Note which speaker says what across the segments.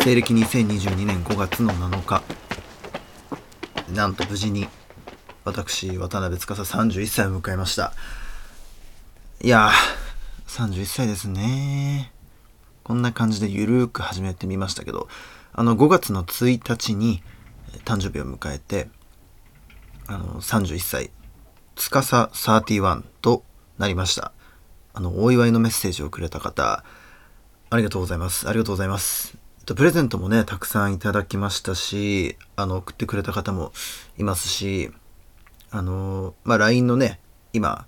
Speaker 1: 西暦2022年5月の7日なんと無事に私渡辺司31歳を迎えました。いやー31歳ですね。こんな感じでゆるーく始めてみましたけどあの5月の1日に誕生日を迎えてあの31歳司31となりました。あのお祝いのメッセージをくれた方ありがとうございます。ありがとうございます。とプレゼントもねたくさんいただきましたしあの送ってくれた方もいますしあのまあ LINE のね今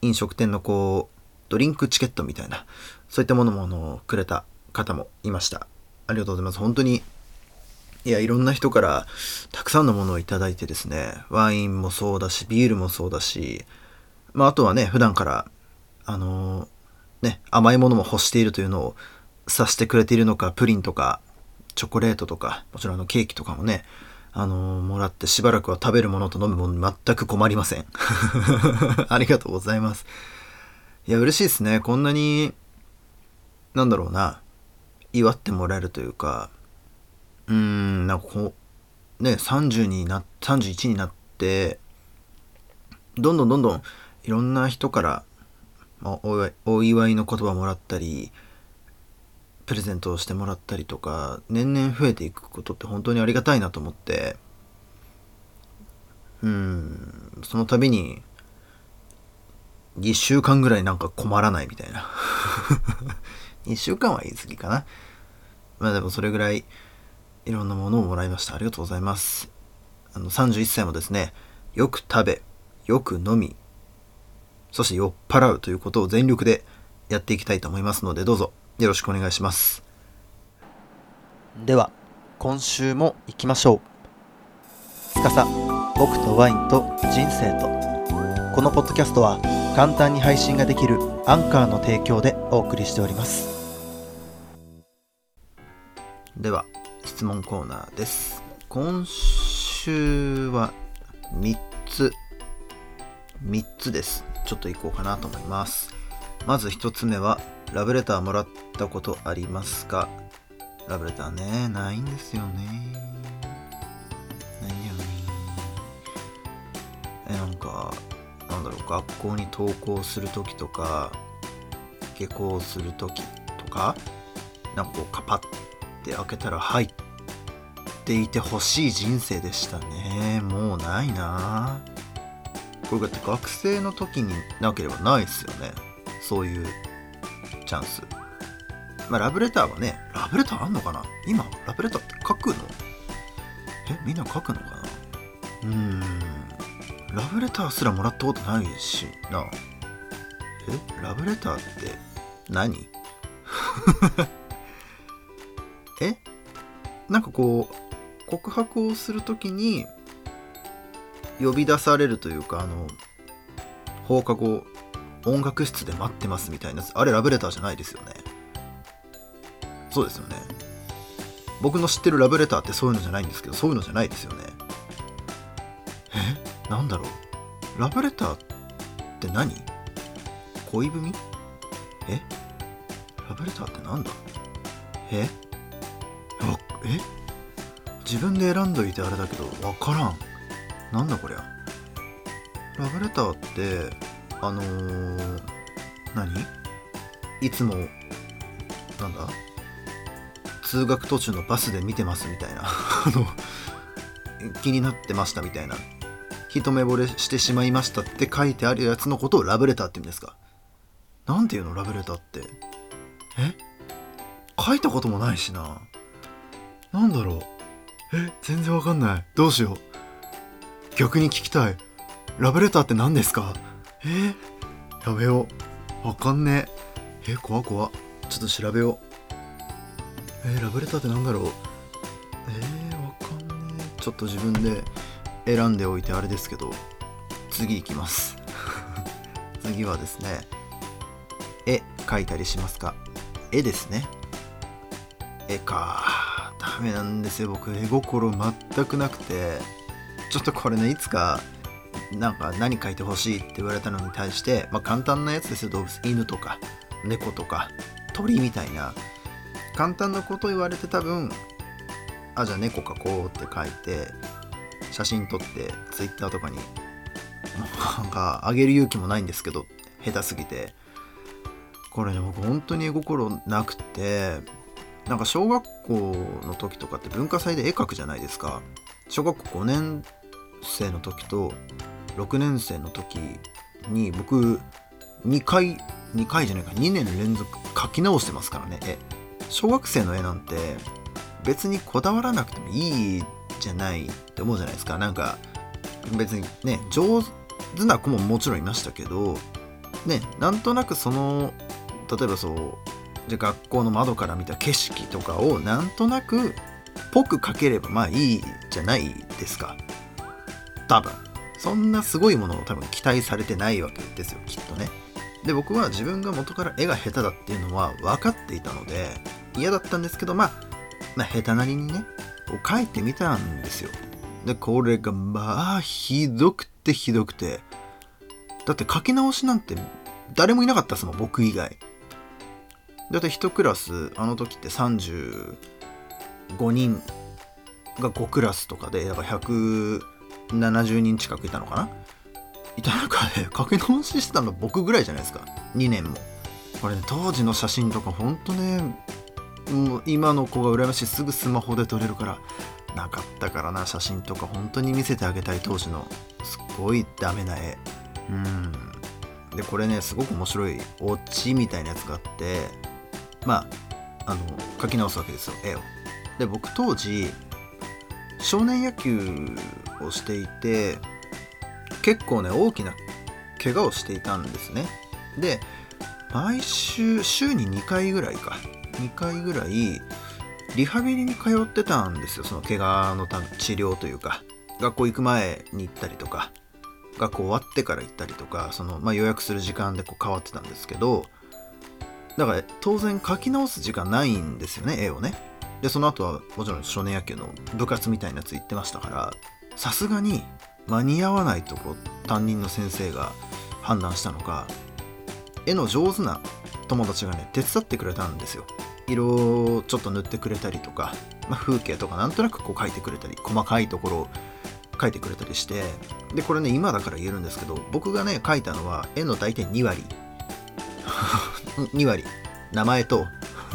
Speaker 1: 飲食店のこうドリンクチケットみたいなそういったものものくれた方もいました。ありがとうございます。本当にいやいろんな人からたくさんのものをいただいてですねワインもそうだしビールもそうだしまああとはね普段からあのね甘いものも欲しているというのをさしてくれているのかプリンとかチョコレートとかもちろんあのケーキとかもねあのー、もらってしばらくは食べるものと飲むもの全く困りません。ありがとうございます。いや嬉しいですね。こんなになんだろうな祝ってもらえるというかうーんなんかこうね30にな31になってどんどんどんどんいろんな人から、まあ、お祝いの言葉もらったりプレゼントをしてもらったりとか年々増えていくことって本当にありがたいなと思って。うん。その度に1週間ぐらいなんか困らないみたいな。1週間は言い過ぎかな。まあでもそれぐらいいろんなものをもらいました。ありがとうございます。あの31歳もですねよく食べよく飲みそして酔っ払うということを全力でやっていきたいと思いますのでどうぞ。よろしくお願いします。では今週も行きましょう。司僕とワインと人生と。このポッドキャストは簡単に配信ができるアンカーの提供でお送りしております。では質問コーナーです。今週は3つ。3つです。ちょっと行こうかなと思います。まず1つ目はラブレターもらったことありますか？ラブレターね、ないんですよね。ないよね。え、なんか、なんだろう、学校に登校するときとか、下校するときとか、なんかこう、カパッて開けたら入っていてほしい人生でしたね。もうないなこれだって学生の時になければないですよね。そういうチャンス。まあ、ラブレターはね、ラブレターあんのかな？今、ラブレターって書くの？え、みんな書くのかな？うーん。ラブレターすらもらったことないしな。え、ラブレターって何？え？なんかこう、告白をするときに呼び出されるというか、あの、放課後音楽室で待ってますみたいなあれラブレターじゃないですよね。そうですよね。僕の知ってるラブレターってそういうのじゃないんですけどそういうのじゃないですよね。え？なんだろう。ラブレターって何？恋文？え？ラブレターってなんだ？え？あえ？自分で選んどいてあれだけどわからん。なんだこりゃ。ラブレターってあのー、何？いつもなんだ？通学途中のバスで見てますみたいな。あの気になってましたみたいな。一目惚れしてしまいましたって書いてあるやつのことをラブレターって言うんですか？なんていうの？ラブレターって。え？書いたこともないしな。なんだろう？え？全然わかんない。どうしよう。逆に聞きたい。ラブレターって何ですか？え？ー、やべよわかんねえ。えー、怖怖ちょっと調べよう。えー、ラブレターってなんだろう？えー、わかんねえ。ちょっと自分で選んでおいてあれですけど。次いきます。次はですね。絵描いたりしますか？絵ですね。絵か。ダメなんですよ。僕絵心全くなくて。ちょっとこれねいつかなんか何書いてほしいって言われたのに対して、まあ、簡単なやつですよ。動物犬とか猫とか鳥みたいな。簡単なこと言われて多分あじゃあ猫描こうって書いて写真撮ってツイッターとかになんかあげる勇気もないんですけど下手すぎて。これね僕本当に絵心なくてなんか小学校の時とかって文化祭で絵描くじゃないですか。小学校5年生の時と6年生の時に僕2回2回じゃないか2年連続描き直してますからね絵。小学生の絵なんて別にこだわらなくてもいいじゃないって思うじゃないですか。なんか別にね上手な子ももちろんいましたけどねなんとなくその例えばそうじゃ学校の窓から見た景色とかをなんとなくぽく描ければまあいいじゃないですか。多分。そんなすごいものを多分期待されてないわけですよきっとね。で僕は自分が元から絵が下手だっていうのは分かっていたので嫌だったんですけどまあ、まあ、下手なりにね描いてみたんですよ。でこれがまあひどくてひどくて。だって書き直しなんて誰もいなかったっすもん僕以外。だって1クラスあの時って35人が5クラスとかでだから100 70人近くいたのかな？いた中で 書き直ししたの僕ぐらいじゃないですか。2年も。これね当時の写真とかほんとねもう今の子が羨ましい。すぐスマホで撮れるからなかったからな写真とか本当に見せてあげたい当時の。すっごいダメな絵。うん。でこれねすごく面白いオチみたいなやつがあってまああの書き直すわけですよ絵を。で僕当時少年野球をしていて結構ね大きな怪我をしていたんですね。で毎週週に2回ぐらいか。2回ぐらいリハビリに通ってたんですよ。その怪我のた治療というか。学校行く前に行ったりとか。学校終わってから行ったりとか。その、まあ、予約する時間でこう変わってたんですけど。だから当然書き直す時間ないんですよね絵をね。でその後はもちろん少年野球の部活みたいなやつ行ってましたから。さすがに間に合わないとこ担任の先生が判断したのか絵の上手な友達がね手伝ってくれたんですよ。色をちょっと塗ってくれたりとか、まあ、風景とかなんとなくこう描いてくれたり細かいところを描いてくれたりしてでこれね今だから言えるんですけど僕がね描いたのは絵の大体2割。2割。名前と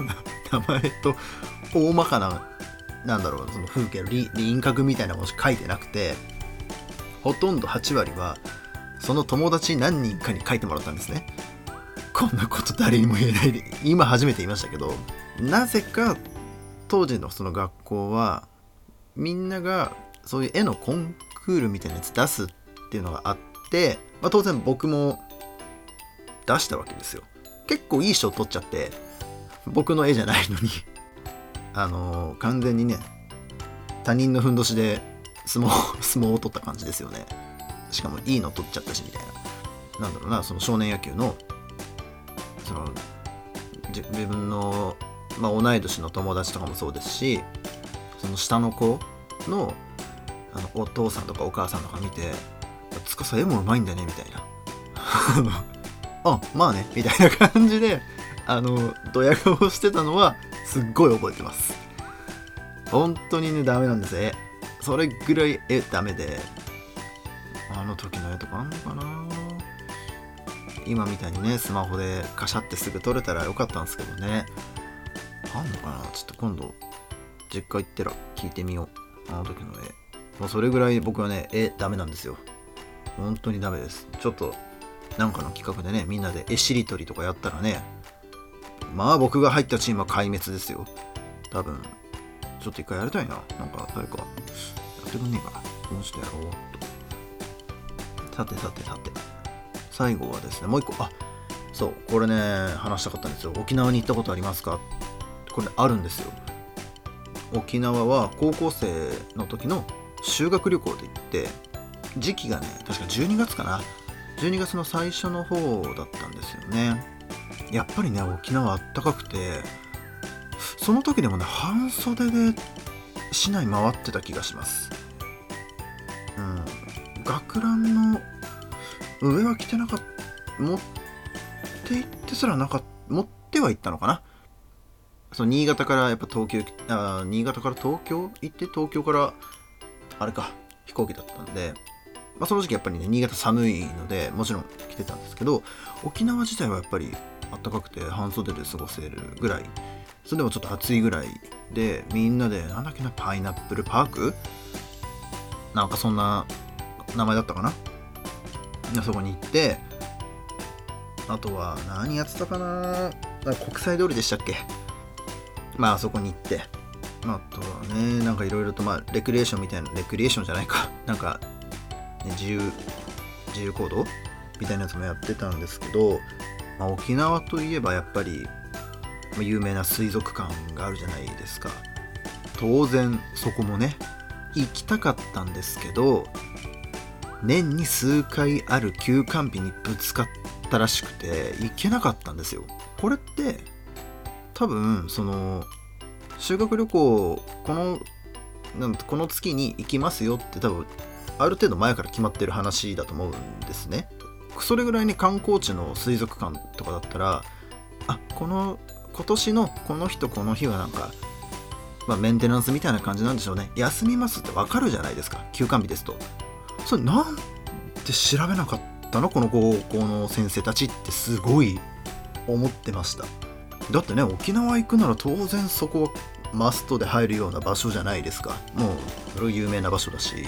Speaker 1: 名前と大まかななんだろうその風景の輪郭みたいなものしか書いてなくてほとんど8割はその友達何人かに書いてもらったんですね。こんなこと誰にも言えない。で今初めて言いましたけどなぜか当時のその学校はみんながそういう絵のコンクールみたいなやつ出すっていうのがあって、まあ、当然僕も出したわけですよ。結構いい賞取っちゃって僕の絵じゃないのに。あのー、完全にね他人のふんどしで相撲 相撲を取った感じですよね。しかもいいの取っちゃったしみたいな。なんだろうなその少年野球のその自分の、まあ、同い年の友達とかもそうですしその下の子のあのお父さんとかお母さんとか見て「つかさ絵もうまいんだね」みたいな。あまあねみたいな感じであのドヤ顔してたのはすっごい覚えてます。本当にねダメなんです。絵それぐらい絵ダメで。あの時の絵とかあんのかな？今みたいにねスマホでカシャってすぐ撮れたらよかったんですけどね。あんのかな？ちょっと今度実家行ったら聞いてみよう。あの時の絵。もうそれぐらい僕はね絵ダメなんですよ。本当にダメです。ちょっとなんかの企画でねみんなで絵しりとりとかやったらねまあ僕が入ったチームは壊滅ですよ。多分。ちょっと一回やりたいな。なんか誰か。やってくんねえか。なこの人やろう。とさてさてさて。最後はですねもう一個。あそう。これね話したかったんですよ。沖縄に行ったことありますか？これあるんですよ。沖縄は高校生の時の修学旅行で行って時期がね確か12月かな。12月の最初の方だったんですよね。やっぱりね沖縄あったかくてその時でもね半袖で市内回ってた気がします。うん。学ランの上は着てなかった持って行ってすらなかった持ってはいったのかな。その新潟からやっぱ東京あ新潟から東京行って東京からあれか飛行機だったんで、まあ、その時期やっぱりね新潟寒いのでもちろん来てたんですけど沖縄自体はやっぱり暖かくて半袖で過ごせるぐらい。それでもちょっと暑いぐらいでみんなでなんだっけなパイナップルパーク？なんかそんな名前だったかな？そこに行ってあとは何やってたかな？か国際通りでしたっけ？まああそこに行って。あとはねなんかいろいろとまあレクリエーションみたいなレクリエーションじゃないか。なんか、ね、自由自由行動？みたいなやつもやってたんですけど、まあ、沖縄といえばやっぱり、有名な水族館があるじゃないですか。当然そこもね行きたかったんですけど年に数回ある休館日にぶつかったらしくて行けなかったんですよ。これって多分その修学旅行このなんこの月に行きますよって多分ある程度前から決まってる話だと思うんですね。それぐらいに観光地の水族館とかだったらあこの今年のこの日とこの日はなんか、まあ、メンテナンスみたいな感じなんでしょうね。休みますってわかるじゃないですか。休館日ですと。それなんで調べなかったの？この高校の先生たちってすごい思ってました。だってね沖縄行くなら当然そこはマストで入るような場所じゃないですか。もうそれは有名な場所だし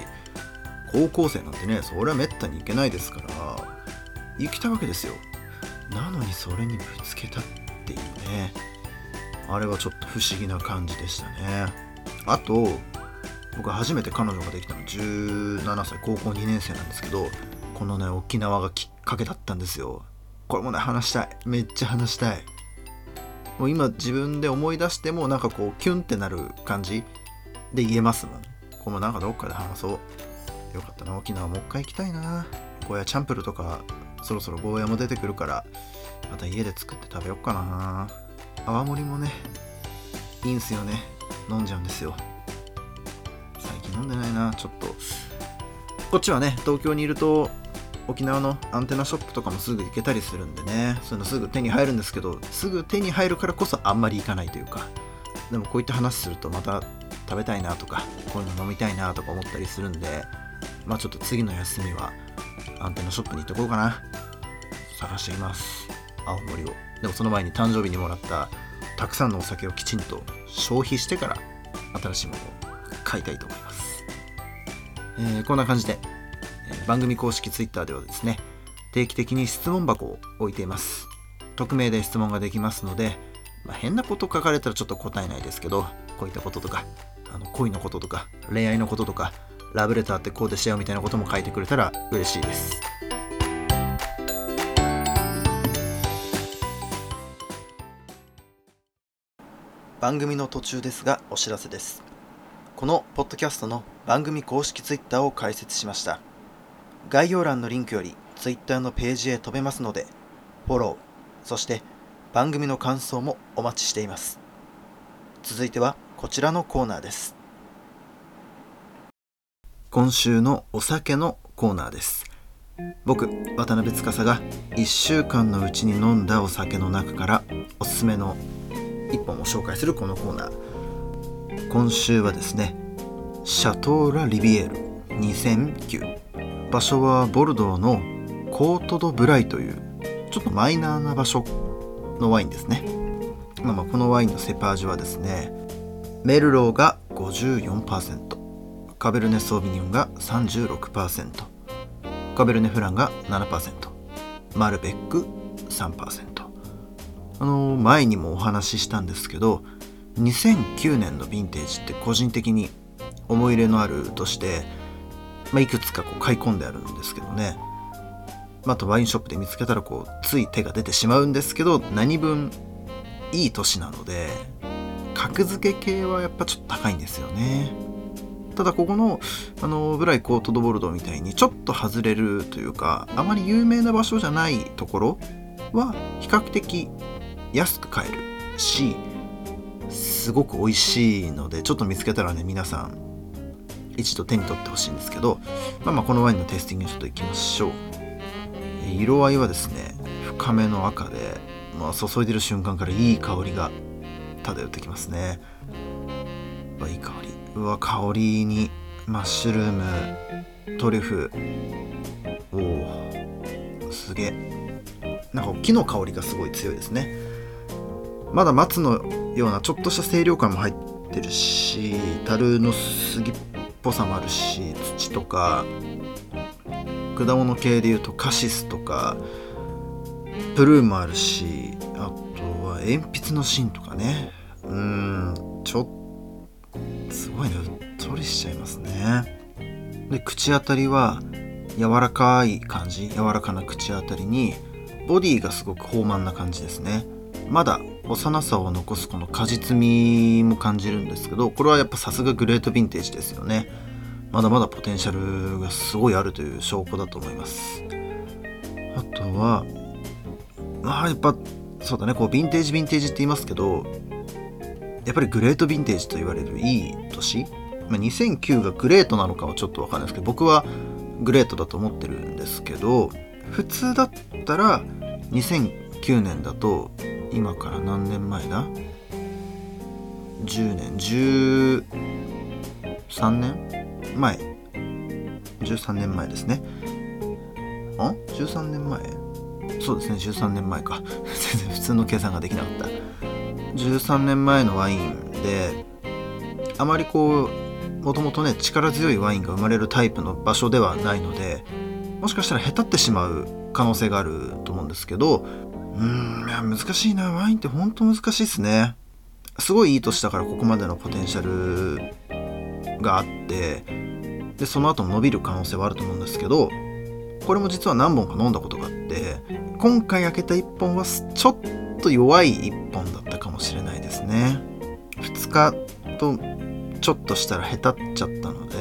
Speaker 1: 高校生なんてねそれはめったに行けないですから。行きたわけですよ。なのにそれにぶつけたっていうね。あれはちょっと不思議な感じでしたね。あと僕初めて彼女ができたの17歳高校2年生なんですけどこのね沖縄がきっかけだったんですよ。これもね話したい。めっちゃ話したい。もう今自分で思い出してもなんかこうキュンってなる感じで言えますもん。これもなんかどっかで話そう。よかったな沖縄もう一回行きたいな。ゴーヤチャンプルとかそろそろゴーヤも出てくるからまた家で作って食べよっかな。泡盛もねいいんすよね。飲んじゃうんですよ。最近飲んでないな。ちょっと。こっちはね東京にいると沖縄のアンテナショップとかもすぐ行けたりするんでね。そういうのすぐ手に入るんですけどすぐ手に入るからこそあんまり行かないというか。でもこういった話するとまた食べたいなとかこういうの飲みたいなとか思ったりするんでまあちょっと次の休みはアンテナショップに行ってこうかな。探しています。青森を。でもその前に誕生日にもらったたくさんのお酒をきちんと消費してから新しいものを買いたいと思います、えー、こんな感じでえ番組公式 Twitter ではですね定期的に質問箱を置いています。匿名で質問ができますので、まあ、変なこと書かれたらちょっと答えないですけどこういったこととかあの恋のこととか恋愛のこととかラブレターってこうでしたよみたいなことも書いてくれたら嬉しいです番組の途中ですがお知らせですこのポッドキャストの番組公式 Twitter を開設しました概要欄のリンクより Twitter のページへ飛べますので、フォロー、そして番組の感想もお待ちしています。続いてはこちらのコーナーです。今週のお酒のコーナーです。僕、渡辺司が1週間のうちに飲んだお酒の中からおすすめの1本を紹介するこのコーナー。今週はですね、シャトーラ・リビエル2009場所はボルドーのコート・ド・ブライというちょっとマイナーな場所のワインですね、まあ、まあこのワインのセパージュはですねメルローが54%カベルネ・ソービニョンが36%カベルネ・フランが7%マルベック3%あの前にもお話ししたんですけど2009年のヴィンテージって個人的に思い入れのあるとしてまあ、いくつかこう買い込んであるんですけどね、まあ、あとワインショップで見つけたらこうつい手が出てしまうんですけど何分いい年なので格付け系はやっぱちょっと高いんですよね。ただここのあのブライコート・ド・ボルドみたいにちょっと外れるというかあまり有名な場所じゃないところは比較的安く買えるしすごく美味しいのでちょっと見つけたらね皆さん一度手に取ってほしいんですけど、まあ、まこのワインのテイスティングにちょっといきましょう。色合いはですね深めの赤で、まあ、注いでる瞬間からいい香りが漂ってきますね。いい香り。うわ香りにマッシュルーム。トリュフ。おおすげえ。なんか木の香りがすごい強いですね。まだ松のようなちょっとした清涼感も入ってるし樽の杉っぽさもあるし土とか果物系でいうとカシスとかプルーンもあるしあとは鉛筆の芯とかね。うん。すごいねうっとりしちゃいますね。で口当たりは柔らかい感じ柔らかな口当たりにボディがすごく豊満な感じですね。まだ幼さを残すこの果実味も感じるんですけどこれはやっぱさすがグレートヴィンテージですよね。まだまだポテンシャルがすごいあるという証拠だと思います。あとはまあやっぱそうだねこうヴィンテージヴィンテージって言いますけどやっぱりグレートヴィンテージと言われるいい年、まあ、2009がグレートなのかはちょっとわかんないですけど僕はグレートだと思ってるんですけど普通だったら2009年だと今から何年前だ？10年？13年前？13年前ですね。あ？13年前？そうですね13年前か。全然普通の計算ができなかった。13年前のワインであまりこうもともとね力強いワインが生まれるタイプの場所ではないのでもしかしたらへたってしまう可能性があると思うんですけどうんいや難しいな。ワインってほんと難しいっすね。すごいいい年だからここまでのポテンシャルがあってでその後も伸びる可能性はあると思うんですけどこれも実は何本か飲んだことがあって今回開けた1本はちょっと弱い1本もしれないですね。2日とちょっとしたらへたっちゃったので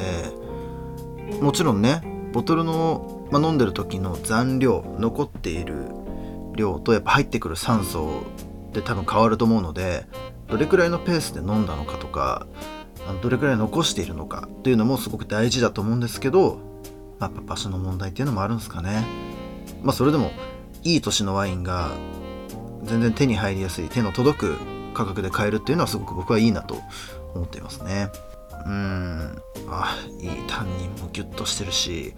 Speaker 1: もちろんねボトルの、まあ、飲んでる時の残量残っている量とやっぱ入ってくる酸素で多分変わると思うのでどれくらいのペースで飲んだのかとかどれくらい残しているのかっていうのもすごく大事だと思うんですけど、まあ、場所の問題っていうのもあるんですかね。まあそれでもいい年のワインが全然手に入りやすい手の届く価格で買えるっていうのはすごく僕はいいなと思っていますね。うん。あいいタンニンもギュッとしてるし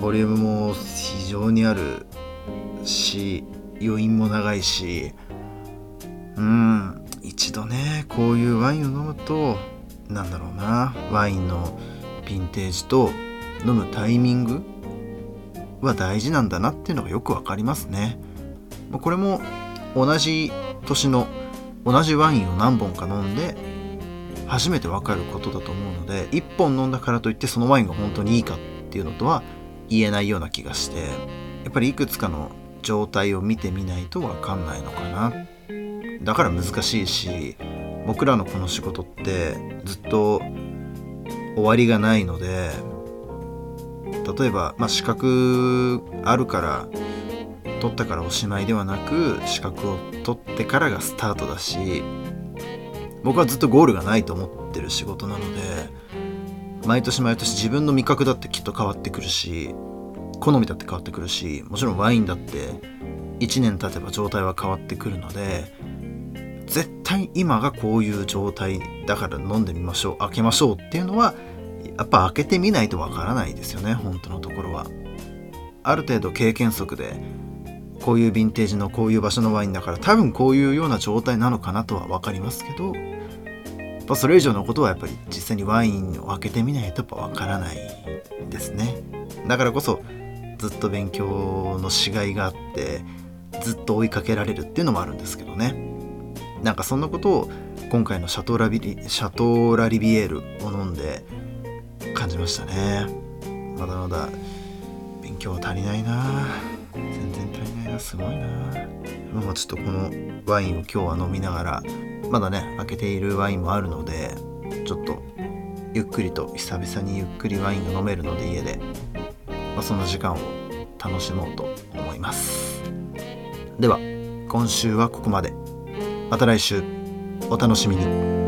Speaker 1: ボリュームも非常にあるし余韻も長いしうん。一度ねこういうワインを飲むとなんだろうなワインのヴィンテージと飲むタイミングは大事なんだなっていうのがよくわかりますね。これも同じ年の同じワインを何本か飲んで初めてわかることだと思うので1本飲んだからといってそのワインが本当にいいかっていうのとは言えないような気がしてやっぱりいくつかの状態を見てみないと分かんないのかな。だから難しいし僕らのこの仕事ってずっと終わりがないので例えば、まあ、資格あるから取ったからおしまいではなく資格を取ってからがスタートだし僕はずっとゴールがないと思ってる仕事なので毎年毎年自分の味覚だってきっと変わってくるし好みだって変わってくるしもちろんワインだって1年経てば状態は変わってくるので絶対今がこういう状態だから飲んでみましょう開けましょうっていうのはやっぱ開けてみないとわからないですよね本当のところは。ある程度経験則でこういうヴィンテージのこういう場所のワインだから多分こういうような状態なのかなとは分かりますけどやっぱそれ以上のことはやっぱり実際にワインを開けてみないとやっぱ分からないですね。だからこそずっと勉強のしがいがあってずっと追いかけられるっていうのもあるんですけどね。なんかそんなことを今回のシャトーラビリシャトーラリビエールを飲んで感じましたね。まだまだ勉強足りないな全然足りないなすごいな。まあちょっとこのワインを今日は飲みながらまだね開けているワインもあるのでちょっとゆっくりと久々にゆっくりワインが飲めるので家でまあ、そんな時間を楽しもうと思います。では今週はここまで。また来週。お楽しみに。